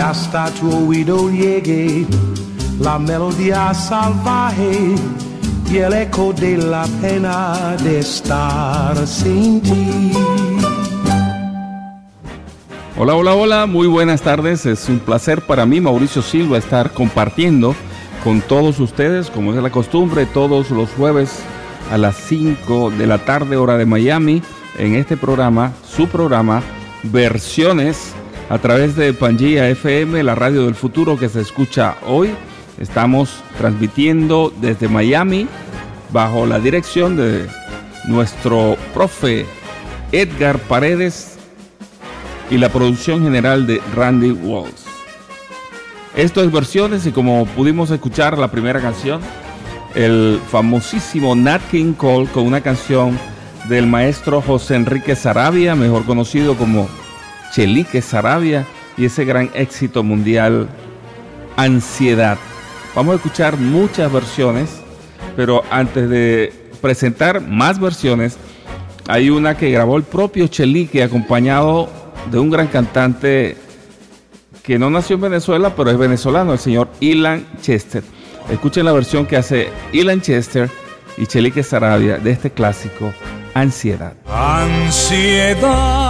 hasta tu oído llegue la melodía salvaje y el eco de la pena de estar sin ti. Hola, hola, hola, muy buenas tardes. Es un placer para mí, Mauricio Silva, estar compartiendo con todos ustedes, como es la costumbre, todos los jueves a las 5 de la tarde, hora de Miami, en este programa, su programa, Versiones a través de Pangía FM, la radio del futuro que se escucha hoy. Estamos transmitiendo desde Miami bajo la dirección de nuestro profe Edgar Paredes y la producción general de Randy Walls. Esto es versiones y como pudimos escuchar la primera canción, el famosísimo Nat King Cole con una canción del maestro José Enrique Sarabia, mejor conocido como Chelique Sarabia y ese gran éxito mundial Ansiedad. Vamos a escuchar muchas versiones, pero antes de presentar más versiones, hay una que grabó el propio Chelique acompañado de un gran cantante que no nació en Venezuela, pero es venezolano, el señor Ilan Chester. Escuchen la versión que hace Ilan Chester y Chelique Sarabia de este clásico Ansiedad. Ansiedad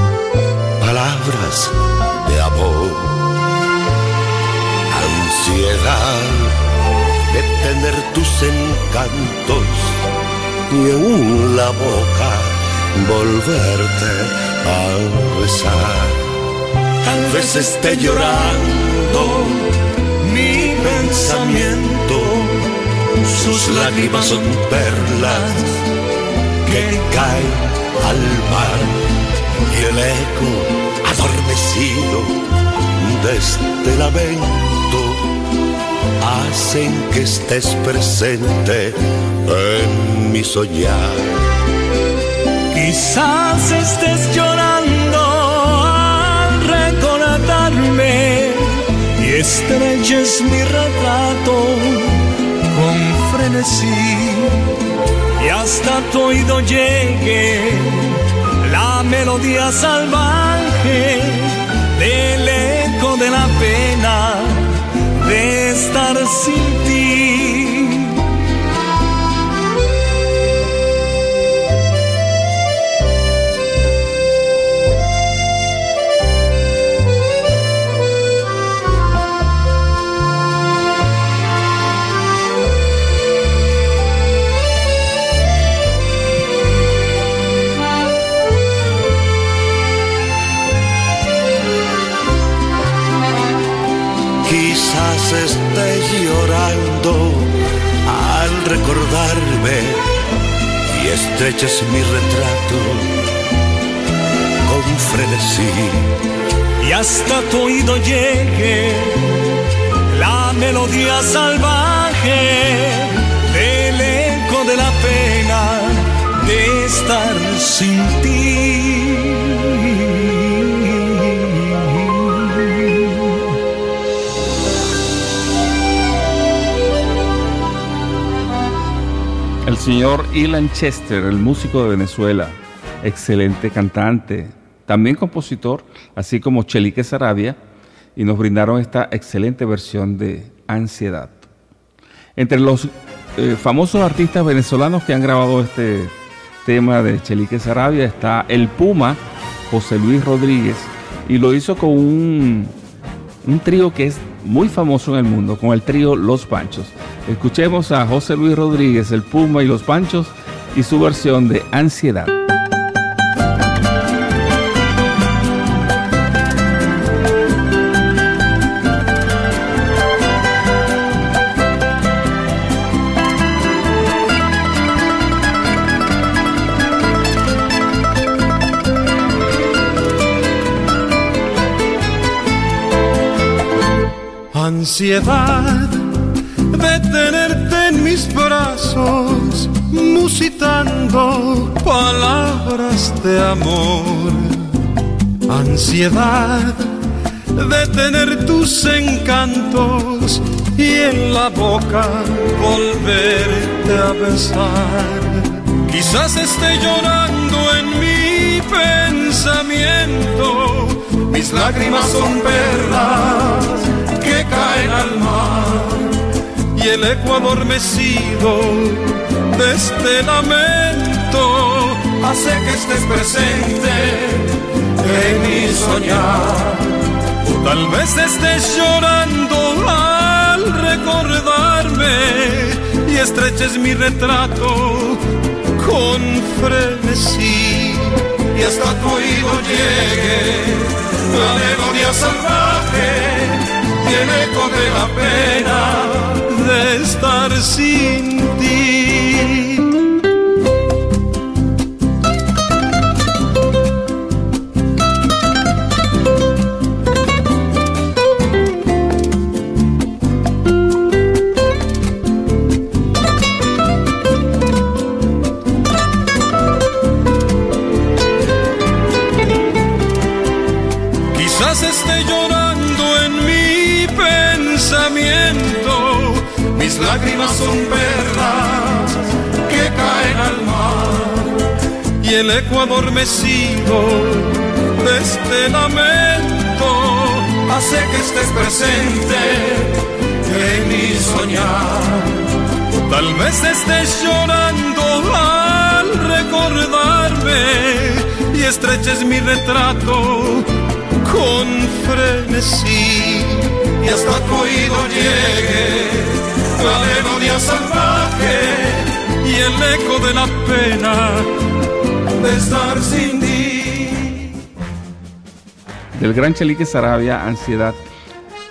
palabras de amor. Ansiedad de tener tus encantos y en la boca volverte a besar. Tal vez esté llorando mi pensamiento, sus lágrimas son perlas que caen al mar y el eco adormecido de este hacen que estés presente en mi soñar. Quizás estés llorando al recordarme y estreches mi retrato con frenesí y hasta tu oído llegue la melodía salvaje del eco de la pena de estar sin. Al recordarme y estreches mi retrato con frenesí. y hasta tu oído llegue la melodía salvaje del eco de la pena de estar sin ti. Señor Ilan Chester, el músico de Venezuela, excelente cantante, también compositor, así como Chelique Sarabia, y nos brindaron esta excelente versión de Ansiedad. Entre los eh, famosos artistas venezolanos que han grabado este tema de Chelique Sarabia está el Puma, José Luis Rodríguez, y lo hizo con un, un trío que es muy famoso en el mundo, con el trío Los Panchos. Escuchemos a José Luis Rodríguez, el Puma y los Panchos, y su versión de Ansiedad. Ansiedad de tenerte en mis brazos, musitando palabras de amor. Ansiedad de tener tus encantos y en la boca volverte a besar. Quizás esté llorando en mi pensamiento, mis lágrimas son perlas que caen al mar y el eco adormecido de este lamento hace que estés presente en mi soñar. Tal vez estés llorando al recordarme y estreches mi retrato con frenesí y hasta tu oído llegue la melodía salvaje eco de la pena de estar sin el eco adormecido de este lamento hace que estés presente en mi soñar. Tal vez estés llorando al recordarme y estreches mi retrato con frenesí y hasta tu oído llegue la melodía salvaje y el eco de la pena estar sin ti. Del gran Chelique Sarabia, Ansiedad.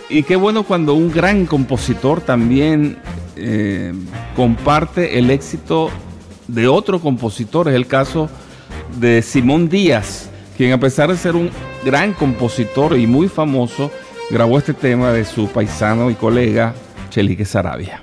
Y qué bueno cuando un gran compositor también eh, comparte el éxito de otro compositor. Es el caso de Simón Díaz, quien a pesar de ser un gran compositor y muy famoso, grabó este tema de su paisano y colega Chelique Sarabia.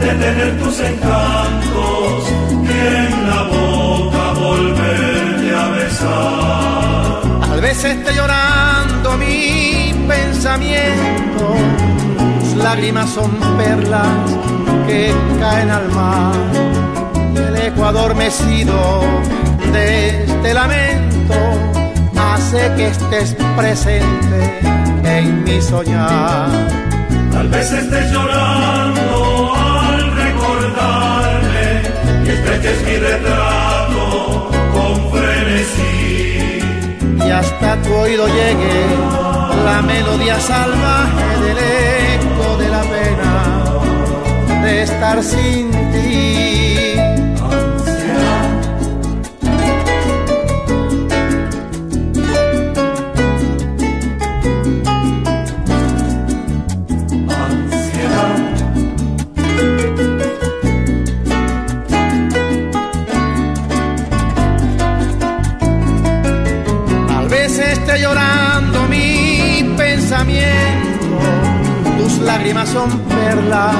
de tener tus encantos y en la boca volverte a besar. Tal vez esté llorando mi pensamiento lágrimas son perlas que caen al mar. El eco adormecido de este lamento hace que estés presente en mi soñar. Tal vez estés llorando al recordarme y estreches mi retrato con frenesí. Y hasta tu oído llegue la melodía salvaje del eco de la pena de estar sin ti. Llorando mi pensamiento, tus lágrimas son perlas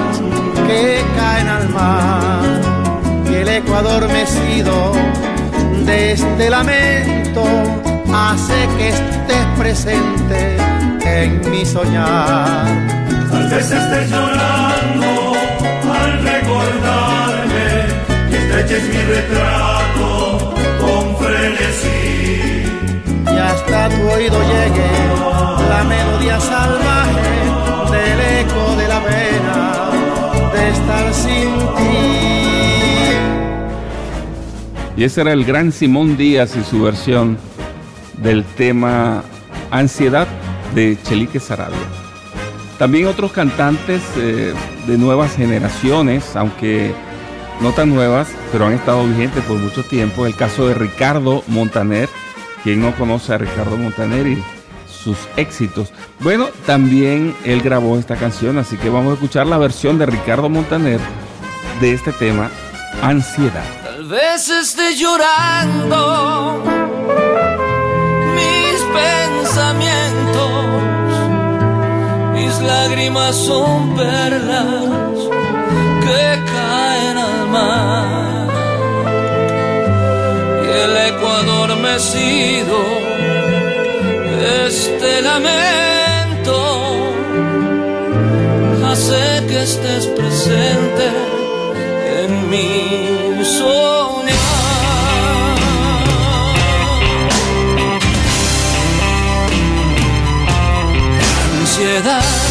que caen al mar. Y el eco adormecido de este lamento hace que estés presente en mi soñar. Tal vez estés llorando al recordarme y estreches mi retrato y hasta tu oído llegue la melodía salvaje del eco de la pena de estar sin ti. Y ese era el gran Simón Díaz y su versión del tema Ansiedad de Chelique Sarabia. También otros cantantes eh, de nuevas generaciones, aunque no tan nuevas, pero han estado vigentes por mucho tiempo. El caso de Ricardo Montaner, quien no conoce a Ricardo Montaner y sus éxitos. Bueno, también él grabó esta canción, así que vamos a escuchar la versión de Ricardo Montaner de este tema, Ansiedad. Tal vez esté llorando mis pensamientos, mis lágrimas son perlas que caen al mar el eco adormecido este lamento hace que estés presente en mi soñar. Ansiedad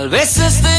A veces te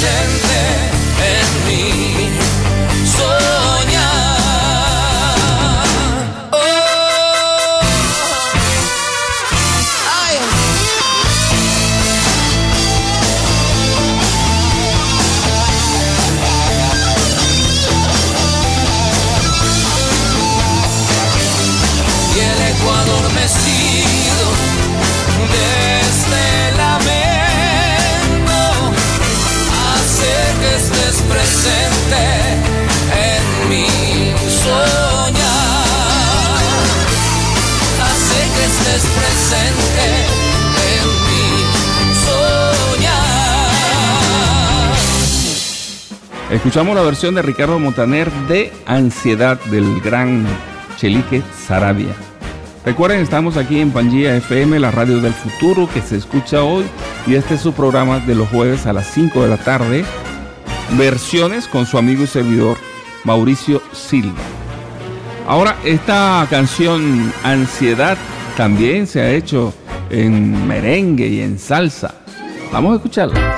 esté Escuchamos la versión de Ricardo Montaner de Ansiedad del gran Chelique Sarabia. Recuerden, estamos aquí en Pangía FM, la radio del futuro que se escucha hoy y este es su programa de los jueves a las 5 de la tarde. Versiones con su amigo y servidor Mauricio Silva. Ahora, esta canción Ansiedad también se ha hecho en merengue y en salsa. Vamos a escucharla.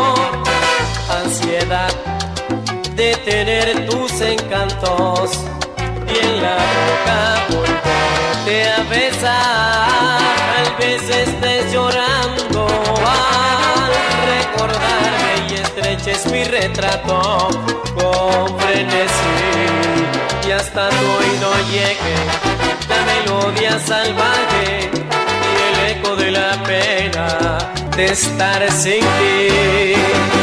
De tener tus encantos y en la boca volverte a besar. Tal vez estés llorando al recordarme y estreches mi retrato con frenesí y hasta tu oído llegue la melodía salvaje y el eco de la pena de estar sin ti.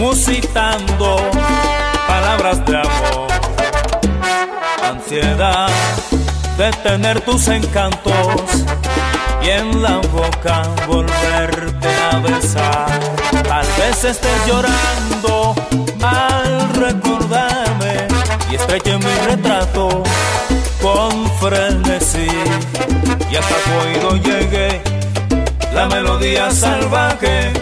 Musitando palabras de amor. Ansiedad de tener tus encantos y en la boca volverte a besar. Tal vez estés llorando al recordarme y estreche mi retrato con frenesí y hasta tu oído llegué la melodía salvaje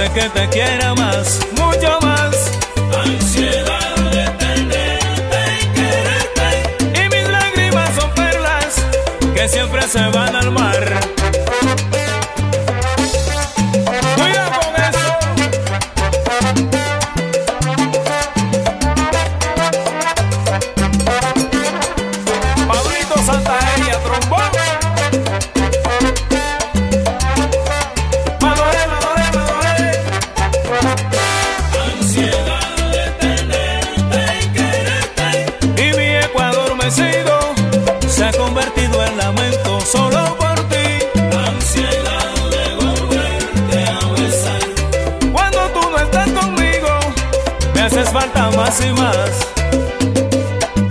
Hace que te quiera más, mucho más. Ansiedad de tenerte y quererte. Y mis lágrimas son perlas que siempre se van al mar. Más y más.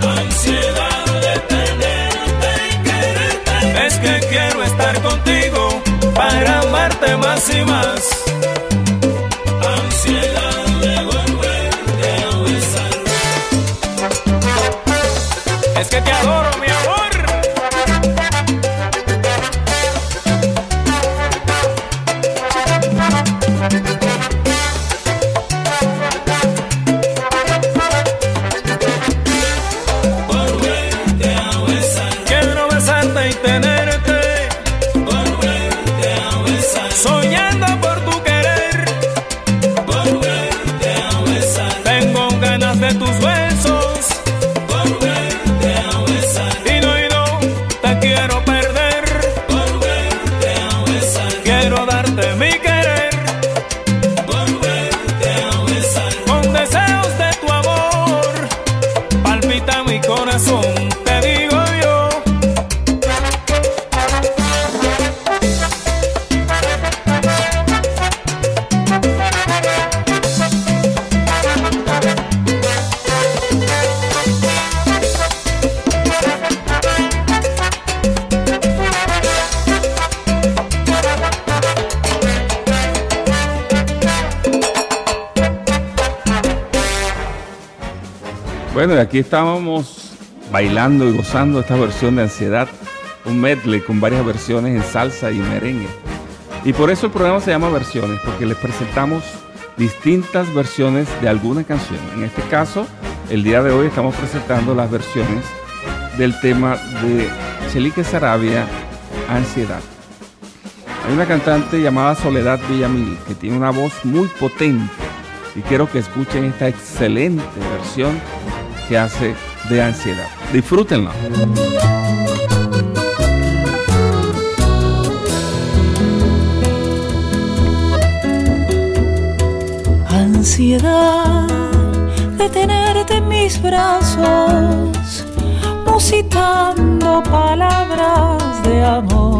Ansiedad de tenerte y quererte. Es que quiero estar contigo para amarte más y más. Aquí estábamos bailando y gozando esta versión de Ansiedad, un medley con varias versiones en salsa y merengue. Y por eso el programa se llama Versiones, porque les presentamos distintas versiones de alguna canción. En este caso, el día de hoy estamos presentando las versiones del tema de Chelique Sarabia, Ansiedad. Hay una cantante llamada Soledad Villamil que tiene una voz muy potente y quiero que escuchen esta excelente versión que hace de ansiedad. Disfrútenla. Ansiedad de tenerte en mis brazos, musitando palabras de amor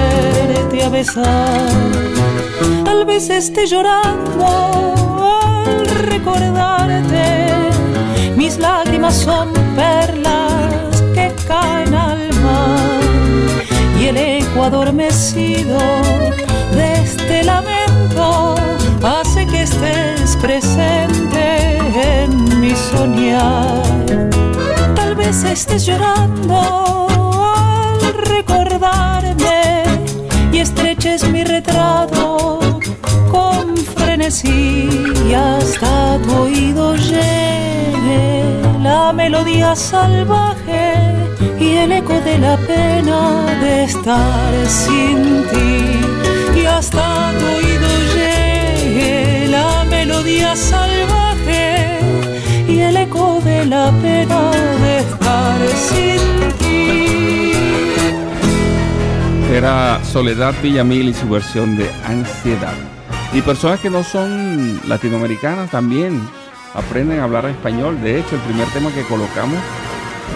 volverte a besar. Tal vez esté llorando al recordarte, mis lágrimas son perlas que caen al mar y el eco adormecido de este lamento hace que estés presente en mi soñar. Tal vez estés llorando al recordarme estreches mi retrato con frenesí y hasta tu oído llegue la melodía salvaje y el eco de la pena de estar sin ti y hasta tu oído llegue la melodía salvaje y el eco de la pena de estar sin ti. Era Soledad Villamil y su versión de Ansiedad. Y personas que no son latinoamericanas también aprenden a hablar español. De hecho, el primer tema que colocamos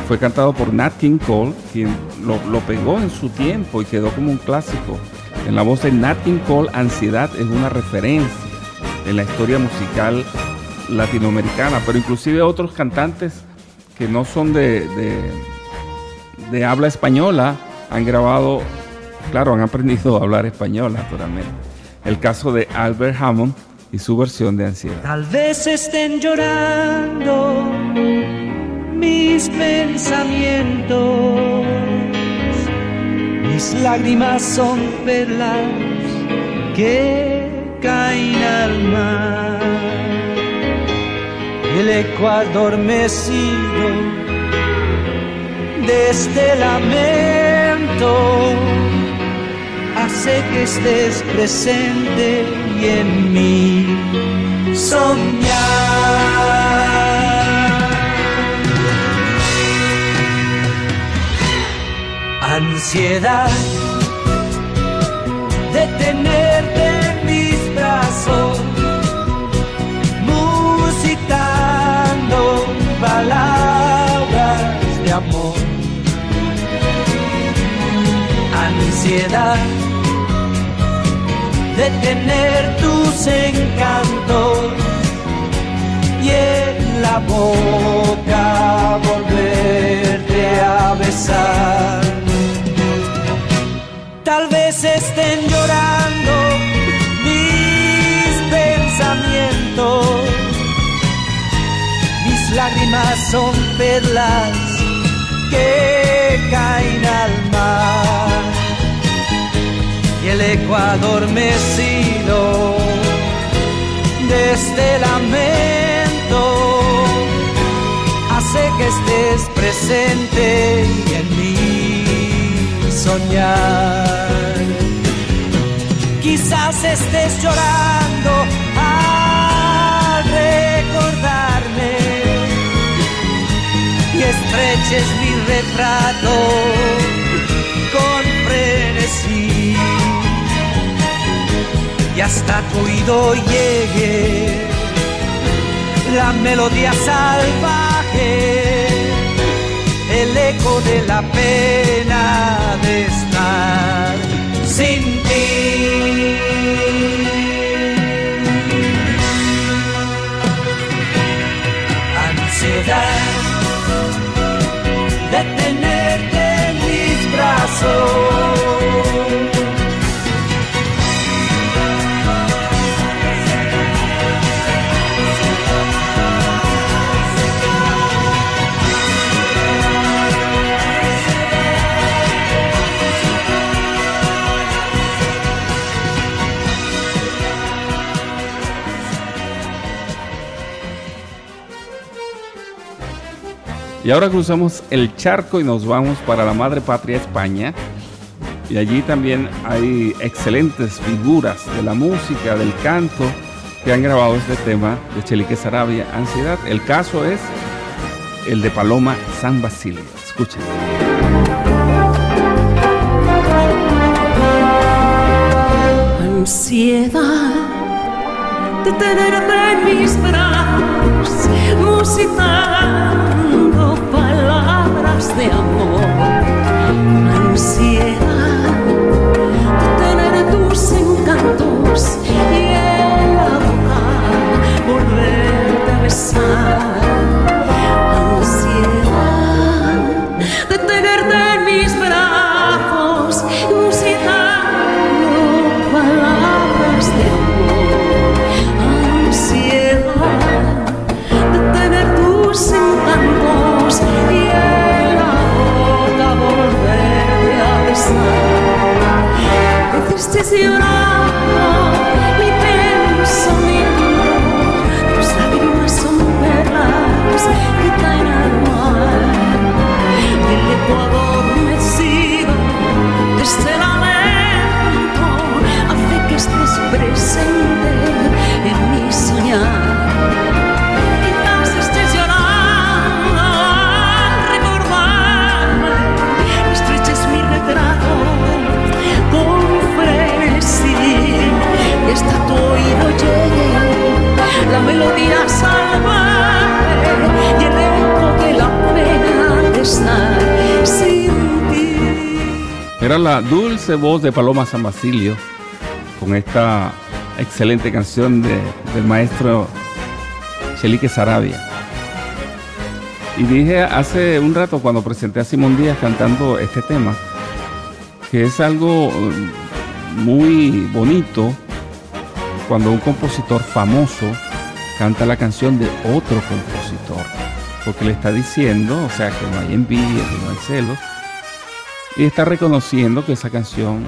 fue cantado por Nat King Cole, quien lo, pegó en su tiempo y quedó como un clásico. En la voz de Nat King Cole, Ansiedad es una referencia en la historia musical latinoamericana, pero inclusive otros cantantes que no son de, de habla española han grabado, claro, han aprendido a hablar español naturalmente. El caso de Albert Hammond y su versión de Ansiedad. Tal vez estén llorando mis pensamientos, mis lágrimas son perlas que caen al mar. El eco adormecido de este lamento hace que estés presente y en mí soñar. Ansiedad de tenerte en mis brazos, musitando palabras de amor. Ansiedad de tener tus encantos y en la boca volverte a besar. Tal vez estén llorando mis pensamientos, mis lágrimas son perlas que caen al mar eco adormecido de este lamento hace que estés presente y en mí soñar. Quizás estés llorando al recordarme y estreches mi retrato y hasta tu oído llegue la melodía salvaje, el eco de la pena de estar sin ti. Ansiedad Y ahora cruzamos el charco y nos vamos para la madre patria España. Y allí también hay excelentes figuras de la música, del canto, que han grabado este tema de Chelique Sarabia, Ansiedad. El caso es el de Paloma San Basilio. Escuchen. Ansiedad de tenerte en mis brazos, palabras de amor. Ansiedad de tener tus encantos y Llorar la dulce voz de Paloma San Basilio con esta excelente canción de- del maestro Chelique Sarabia. Y dije hace un rato cuando presenté a Simón Díaz cantando este tema, que es algo eh, muy bonito cuando un compositor famoso canta la canción de otro compositor, porque le está diciendo, o sea, que no hay envidia, que no hay celos, y está reconociendo que esa canción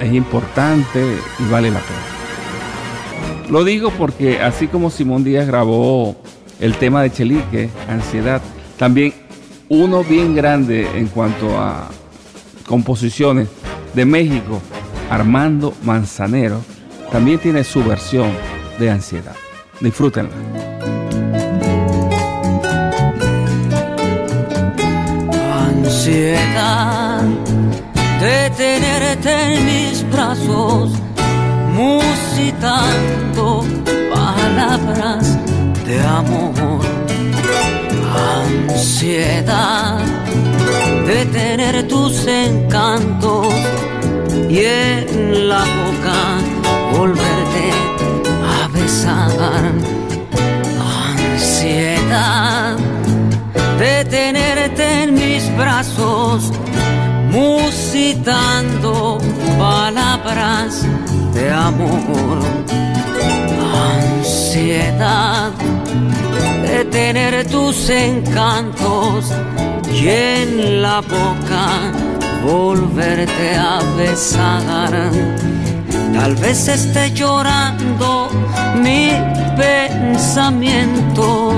es importante y vale la pena. Lo digo porque así como Simón Díaz grabó el tema de Chelique, Ansiedad, también uno bien grande en cuanto a composiciones de México, Armando Manzanero, también tiene su versión de Ansiedad. Disfrútenla. Ansiedad de tenerte en mis brazos, musitando palabras de amor. Ansiedad de tener tus encantos y en la boca volverte musitando palabras de amor. Ansiedad de tener tus encantos y en la boca volverte a besar. Tal vez esté llorando mi pensamiento.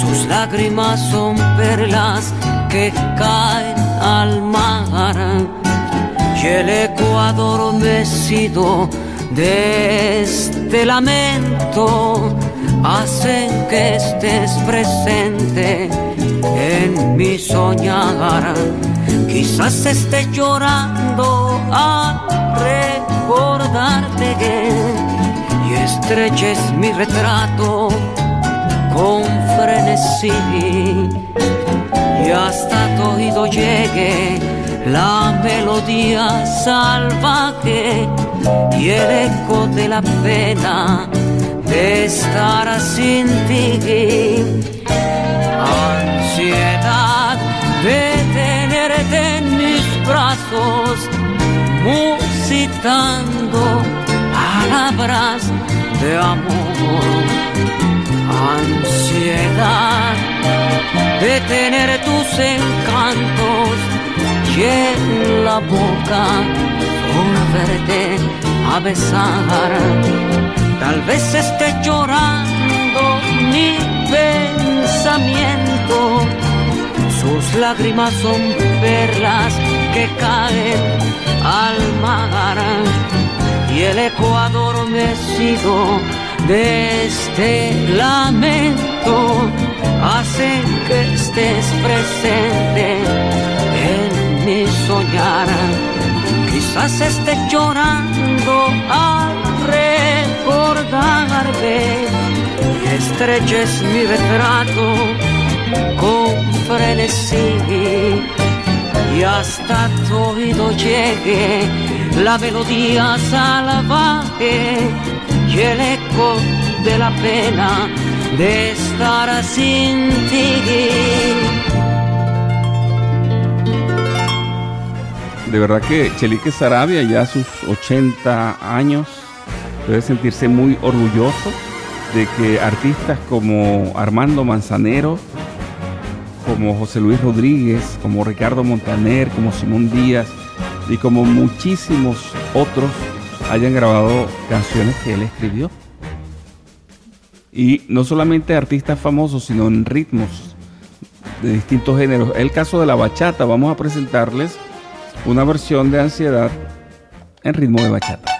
Sus lágrimas son perlas que caen al mar. Y el eco adormecido de este lamento hacen que estés presente en mi soñar. Quizás esté llorando a recordarte y estreches mi retrato con frenesí y hasta tu oído llegue la melodía salvaje y el eco de la pena de estar sin ti. Ansiedad de tenerte en mis brazos, musitando palabras de amor. Ansiedad de tener tus encantos en la boca volverte a besar. Tal vez esté llorando mi pensamiento. sus lágrimas son perlas que caen al mar y el eco adormecido de este lamento hace que estés presente en mi soñar. Quizás esté llorando al recordarme y estreches mi retrato con frenesí y hasta tu oído llegue la melodía salvaje y el eco de la pena de estar sin ti. De verdad que Chelique Sarabia, ya a sus 80 años, debe sentirse muy orgulloso de que artistas como Armando Manzanero, como José Luis Rodríguez, como Ricardo Montaner, como Simón Díaz y como muchísimos otros hayan grabado canciones que él escribió. Y no solamente artistas famosos, sino en ritmos de distintos géneros. El caso de la bachata, vamos a presentarles una versión de Ansiedad en ritmo de bachata.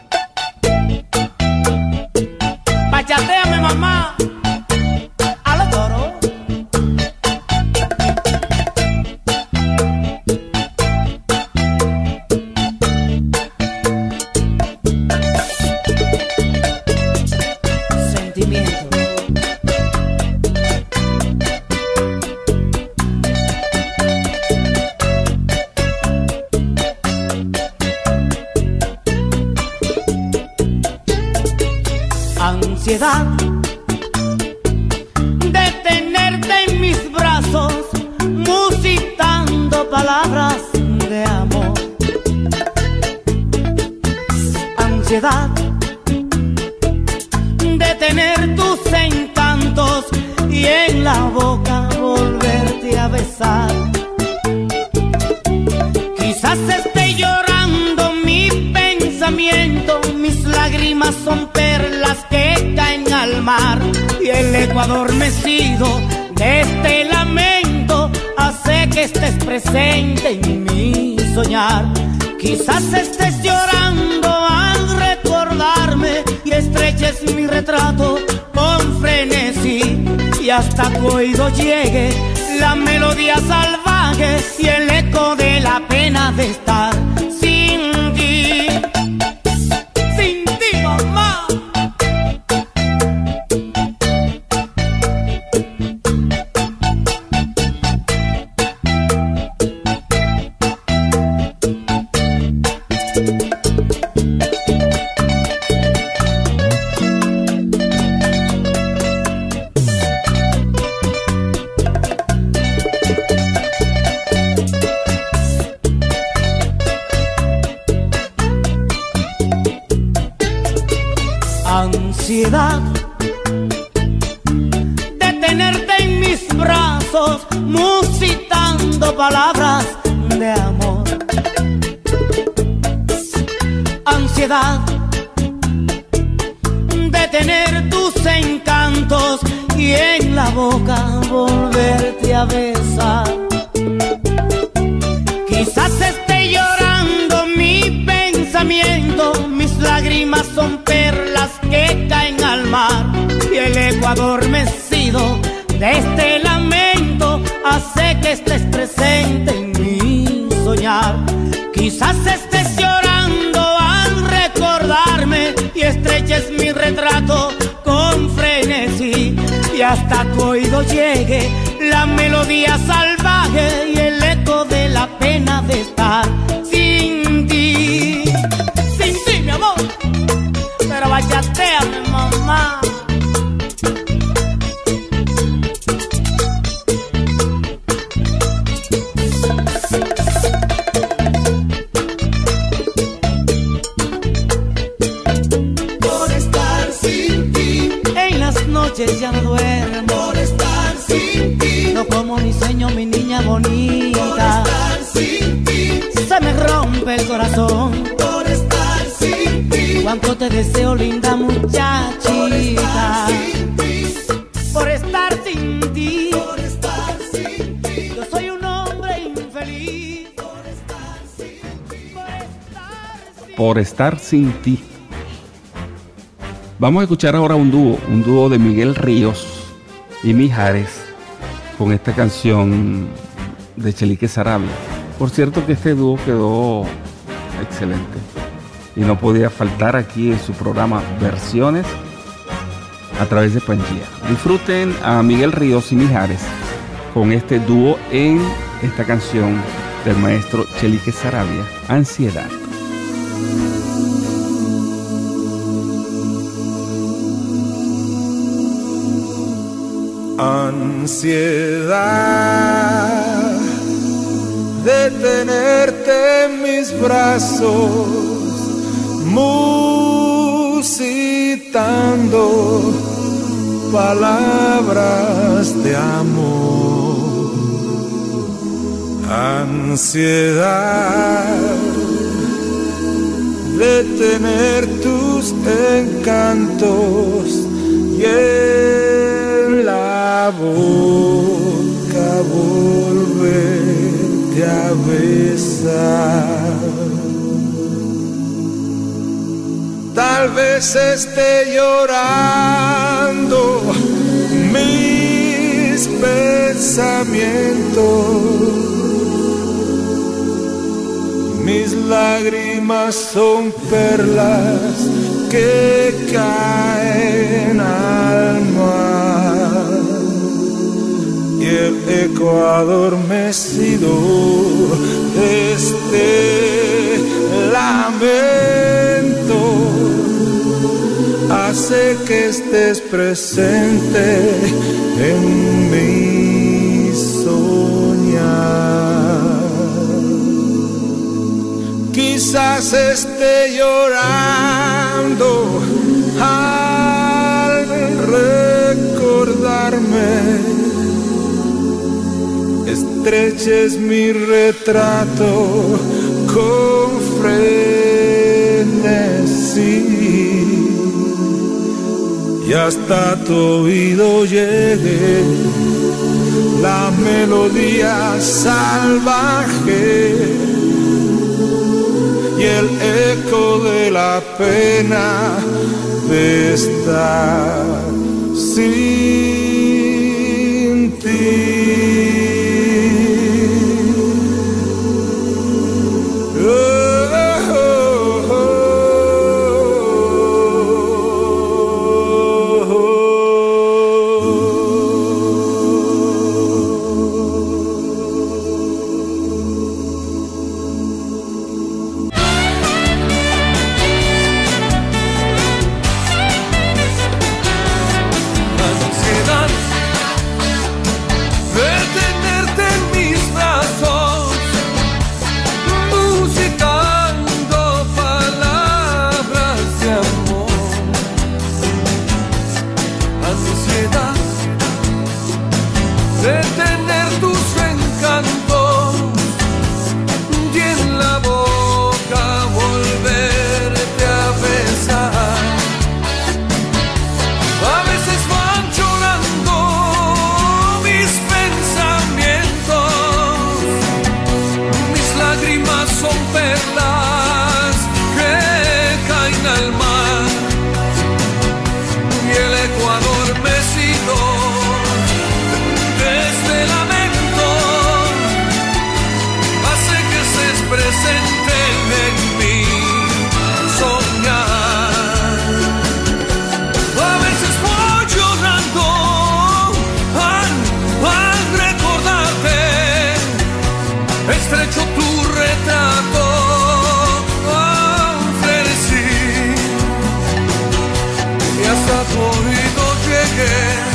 Ansiedad de tenerte en mis brazos, musitando palabras de amor. Ansiedad de tener tus encantos y en la boca volverte son perlas que caen al mar y el eco adormecido de este lamento hace que estés presente en mi soñar. Quizás estés llorando al recordarme y estreches mi retrato con frenesí y hasta tu oído llegue la melodía salvaje y el eco de la pena de estar adormecido de este lamento hace que estés presente en mi soñar. Quizás estés llorando al recordarme y estreches mi retrato con frenesí y hasta tu oído llegue la melodía salvaje y el eco de la pena de Por estar sin ti. Vamos a escuchar ahora un dúo, un dúo de Miguel Ríos y Mijares con esta canción de Chelique Sarabia. Por cierto que este dúo quedó excelente y no podía faltar aquí en su programa Versiones a través de Pangía. Disfruten a Miguel Ríos y Mijares con este dúo en esta canción del maestro Chelique Sarabia, Ansiedad. Ansiedad de tenerte en mis brazos, musitando palabras de amor. Ansiedad de tener tus encantos boca volverte a besar. Tal vez esté llorando mis pensamientos. Mis lágrimas son perlas que caen al el eco adormecido de este lamento hace que estés presente en mi soñar. Quizás esté llorando al recordarme. Estreches mi retrato con frenesí. Y hasta tu oído llegue la melodía salvaje y el eco de la pena de estar sin querer.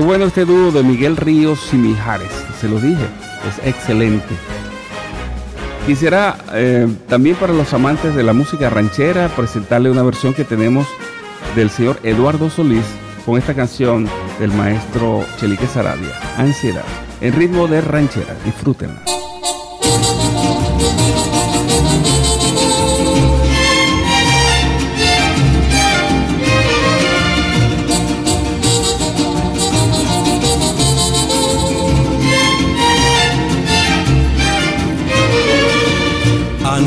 Qué bueno este dúo de Miguel Ríos y Mijares, se lo dije, es excelente. Quisiera eh, también para los amantes de la música ranchera presentarle una versión que tenemos del señor Eduardo Solís con esta canción del maestro Chelique Sarabia, Ansiedad, en ritmo de ranchera. Disfrútenla.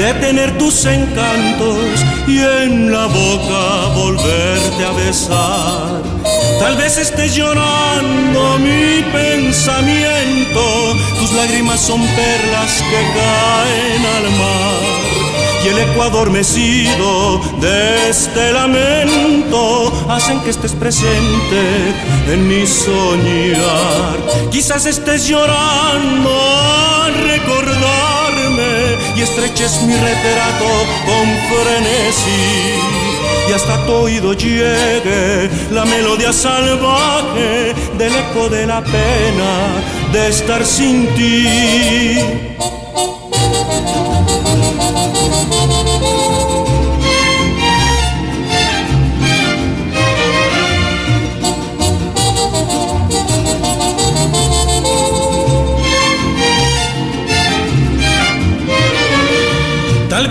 de tener tus encantos y en la boca volverte a besar. Tal vez estés llorando mi pensamiento, tus lágrimas son perlas que caen al mar. Y el eco adormecido de este lamento hacen que estés presente en mi soñar. Quizás estés llorando al recordarme y estreches mi retrato con frenesí y hasta tu oído llegue la melodía salvaje del eco de la pena de estar sin ti.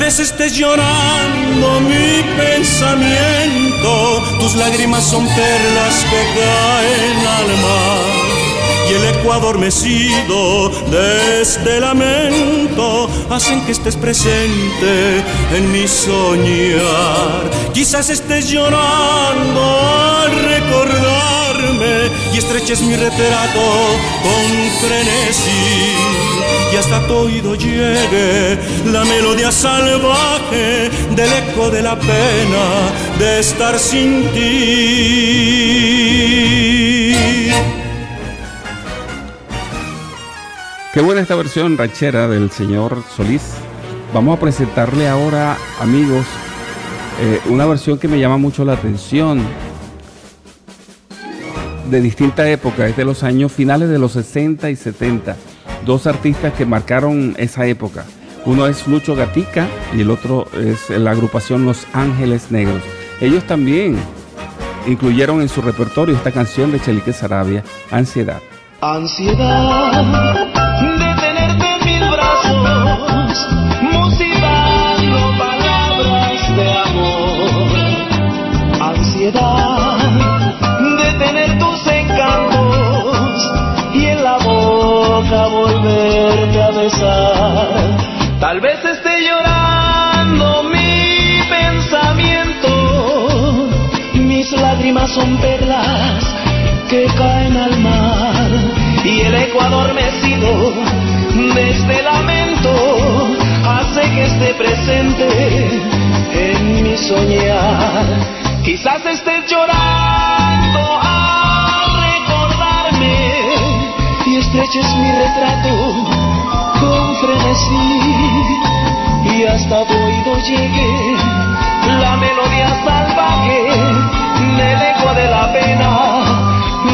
Vez estés llorando mi pensamiento, tus lágrimas son perlas que caen al mar. Y el eco adormecido de este lamento hacen que estés presente en mi soñar. Quizás estés llorando al recordarme y estreches mi retrato con frenesí y hasta tu oído llegue la melodía salvaje del eco de la pena de estar sin ti. Qué buena esta versión ranchera del señor Solís. Vamos a presentarle ahora, amigos, eh, una versión que me llama mucho la atención. De distinta época, es de los años finales de los 60 y 70. Dos artistas que marcaron esa época. Uno es Lucho Gatica y el otro es la agrupación Los Ángeles Negros. Ellos también incluyeron en su repertorio esta canción de Chelique Sarabia, Ansiedad. Ansiedad de tenerte en mis brazos, musitando palabras de amor. Ansiedad son perlas que caen al mar y el eco adormecido de este lamento hace que esté presente en mi soñar. Quizás estés llorando al recordarme y estreches mi retrato con frenesí y hasta tu oído llegue la melodía salvaje del eco de la pena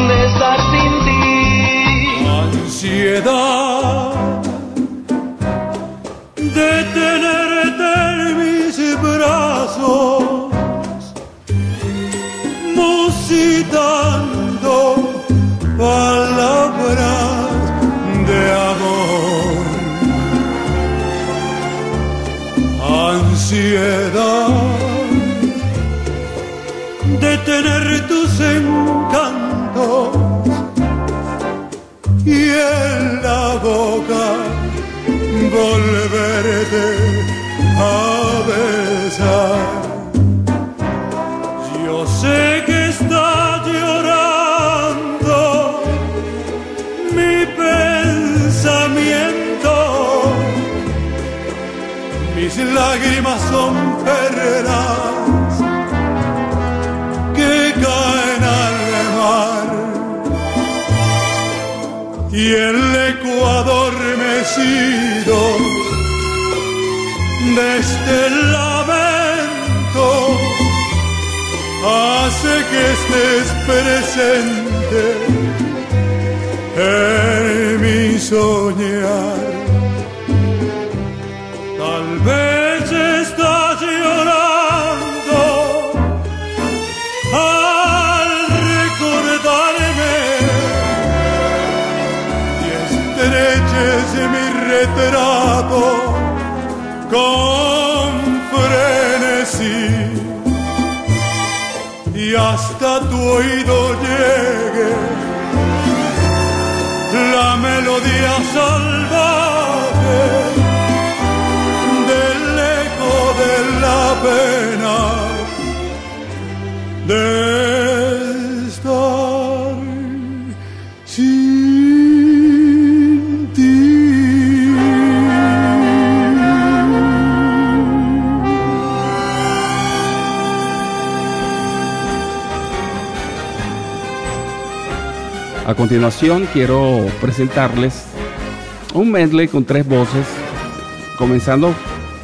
de estar sin ti. Ansiedad volverte a besar. Yo sé que está llorando mi pensamiento, mis lágrimas son perlas que caen al mar y el Ecuador me sigue este lamento hace que estés presente en mi soñar. continuación quiero presentarles un medley con tres voces, comenzando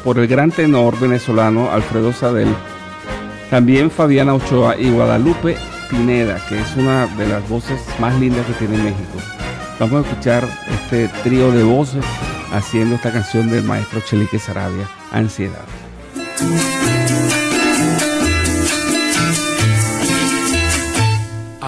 por el gran tenor venezolano Alfredo Sadel, también Fabiana Ochoa y Guadalupe Pineda, que es una de las voces más lindas que tiene México. Vamos a escuchar este trío de voces haciendo esta canción del maestro Chelique Sarabia, Ansiedad.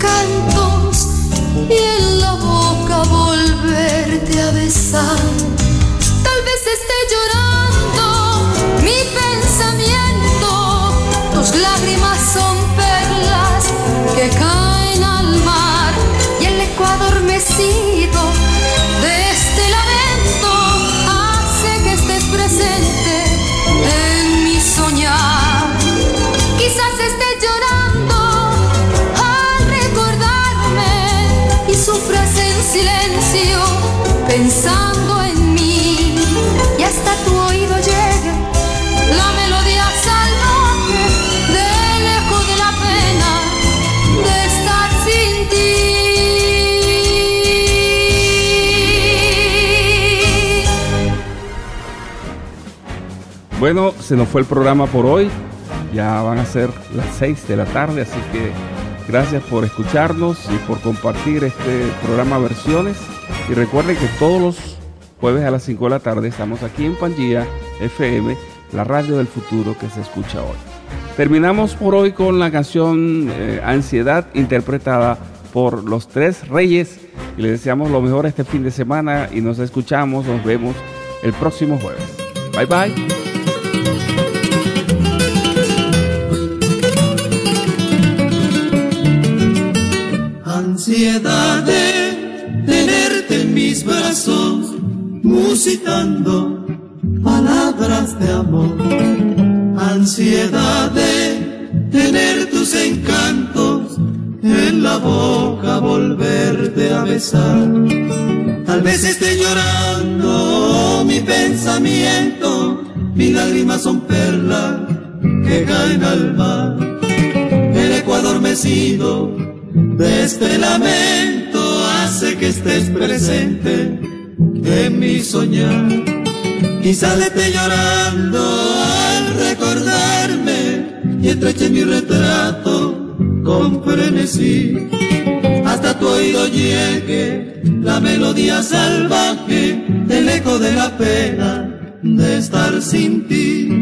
encantos y en la boca volverte a besar. Tal vez esté llorando mi pensamiento, tus lágrimas son perlas que caen pensando en mí y hasta tu oído llegue la melodía salvaje del eco de la pena de estar sin ti. Bueno, se nos fue el programa por hoy. Ya van a ser las 6 de la tarde, así que gracias por escucharnos y por compartir este programa Versiones. Y recuerden que todos los jueves a las 5 de la tarde estamos aquí en Pangía FM, la radio del futuro que se escucha hoy. Terminamos por hoy con la canción eh, Ansiedad interpretada por los tres reyes y les deseamos lo mejor este fin de semana y nos escuchamos, nos vemos el próximo jueves. Bye bye. Ansiedad palabras de amor. Ansiedad de tener tus encantos en la boca, volverte a besar. Tal vez esté llorando mi pensamiento, mis lágrimas son perlas que caen al mar. El eco adormecido de este lamento hace que estés presente en mi soñar. Le esté llorando al recordarme y estreche mi retrato con frenesí. Hasta tu oído llegue la melodía salvaje del eco de la pena de estar sin ti.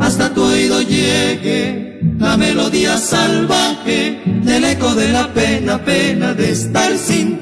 Hasta tu oído llegue la melodía salvaje del eco de la pena, pena de estar sin.